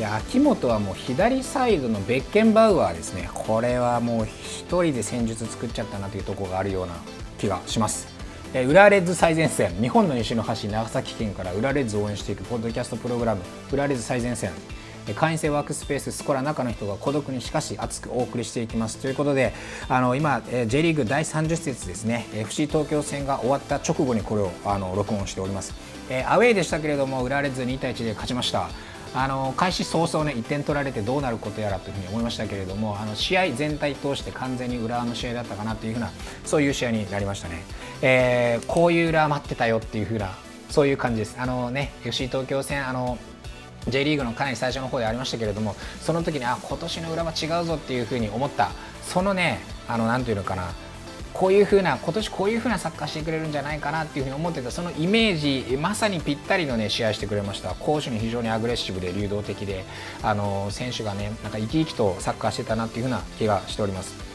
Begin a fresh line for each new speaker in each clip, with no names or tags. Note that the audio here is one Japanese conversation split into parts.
や秋元はもう左サイドのベッケンバウアーですね。これはもう1人で戦術作っちゃったなというところがあるような気がします。え裏レッズ最前線。日本の西の端長崎県から裏レッズを応援していくポッドキャストプログラム。裏レッズ最前線。会員制ワークスペーススコラ中の人が孤独にしかし熱くお送りしていきます。ということであの今 J リーグ第30節ですね。FC 東京戦が終わった直後にこれをあの録音しております、えアウェーでしたけれども裏レッズ2対1で勝ちました。あの開始早々ね1点取られてどうなることやらというふうに思いましたけれどもあの試合全体通して完全に浦和の試合だったかなというふうなそういう試合になりましたね、えー、こういう裏和待ってたよっていうふうなそういう感じです。あのね FC 東京戦あの J リーグのかなり最初の方でありましたけれどもその時にあ今年の裏は違うぞっていうふうに思ったそのねあのなていうのかなこういうふうな今年こういうふうなサッカーしてくれるんじゃないかなっていうふうに思ってたそのイメージまさにぴったりの、ね、試合してくれました攻守に非常にアグレッシブで流動的であの選手がねなんか生き生きとサッカーしてたなっていうふうな気がしております。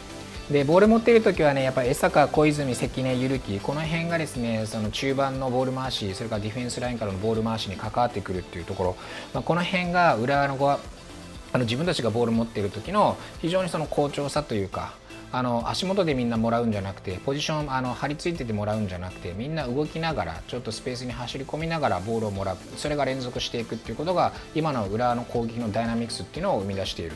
でボール持っている時はねやっぱり江坂、小泉、関根、ゆ樹この辺がですねその中盤のボール回しそれからディフェンスラインからのボール回しに関わってくるっていうところ、まあ、この辺が浦和のあの自分たちがボール持っている時の非常にその好調さというかあの足元でみんなもらうんじゃなくてポジションあの張り付いててもらうんじゃなくてみんな動きながらちょっとスペースに走り込みながらボールをもらうそれが連続していくっていうことが今の裏の攻撃のダイナミクスっていうのを生み出している、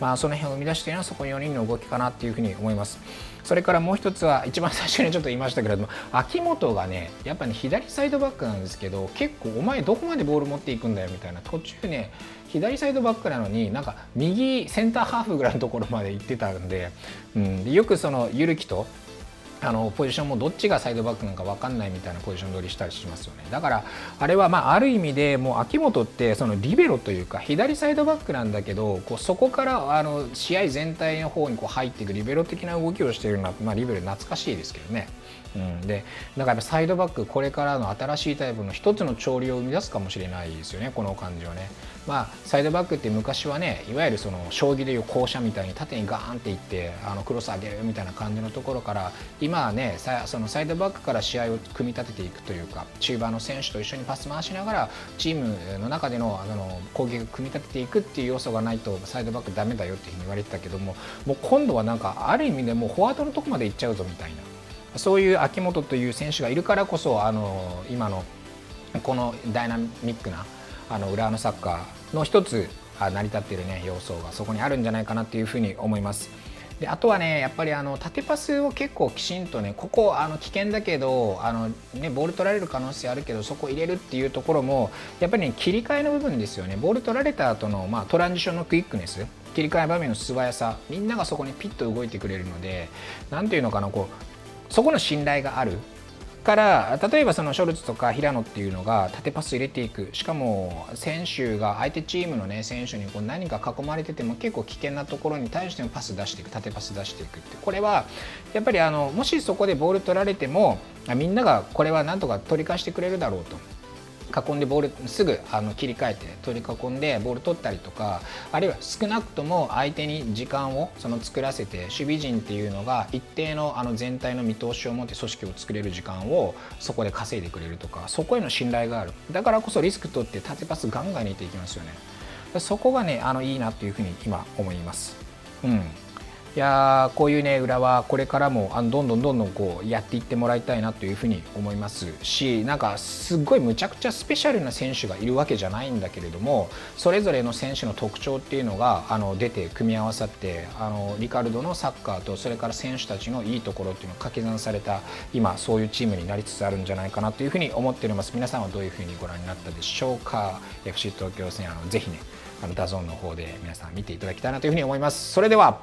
まあ、その辺を生み出しているのはそこ4人の動きかなっていうふうに思います。それからもう一つは一番最初にちょっと言いましたけれども秋元がねやっぱね左サイドバックなんですけど結構お前どこまでボール持っていくんだよみたいな途中ね左サイドバックなのになんか右センターハーフぐらいのところまで行ってたんで、うん、よくそのゆるきとあのポジションもどっちがサイドバックなのか分かんないみたいなポジション取りしたりしますよねだからあれはまあある意味でもう秋元ってそのリベロというか左サイドバックなんだけどこうそこからあの試合全体の方にこう入っていくリベロ的な動きをしているのは、まあ、リベロ懐かしいですけどね。うん、でだからサイドバックこれからの新しいタイプの一つの潮流を生み出すかもしれないですよねこの感じはね。まあ、サイドバックって昔はねいわゆるその将棋でいう校舎みたいに縦にガーンっていってあのクロス上げるみたいな感じのところから今はねそのサイドバックから試合を組み立てていくというか中盤の選手と一緒にパス回しながらチームの中でのあの攻撃を組み立てていくっていう要素がないとサイドバックダメだよっていうふうに言われてたけどももう今度はなんかある意味でもうフォワードのとこまで行っちゃうぞみたいなそういう秋元という選手がいるからこそあの今のこのダイナミックなあの浦和のサッカーの一つ成り立っている、ね、要素がそこにあるんじゃないかなというふうに思います。であとはねやっぱりあの縦パスを結構きちんとねここあの危険だけどあの、ね、ボール取られる可能性あるけどそこ入れるっていうところもやっぱり、ね、切り替えの部分ですよねボール取られた後のまあトランジションのクイックネス切り替え場面の素早さみんながそこにピッと動いてくれるので何ていうのかなこうそこの信頼があるから例えばそのショルツとか平野っていうのが縦パス入れていくしかも選手が相手チームの、ね、選手にこう何か囲まれてても結構危険なところに対してもパス出していく縦パス出していくってこれはやっぱりあのもしそこでボール取られてもみんながこれはなんとか取り返してくれるだろうと。囲んでボールすぐあの切り替えて取り囲んでボール取ったりとかあるいは少なくとも相手に時間をその作らせて守備陣っていうのが一定のあの全体の見通しを持って組織を作れる時間をそこで稼いでくれるとかそこへの信頼がある。だからこそリスク取って縦パスガンガン入れていきますよね。そこがねあのいいなっていうふうに今思います。うん。いやこういうね裏はこれからもあのどんどんどんどんこうやっていってもらいたいなというふうに思いますしなんかすっごいむちゃくちゃスペシャルな選手がいるわけじゃないんだけれどもそれぞれの選手の特徴っていうのがあの出て組み合わさってあのリカルドのサッカーとそれから選手たちのいいところっていうのが掛け算された今そういうチームになりつつあるんじゃないかなというふうに思っております。皆さんはどういうふうにご覧になったでしょうか？FC 東京戦あのぜひねあの DAZN の方で皆さん見ていただきたいなというふうに思います。それでは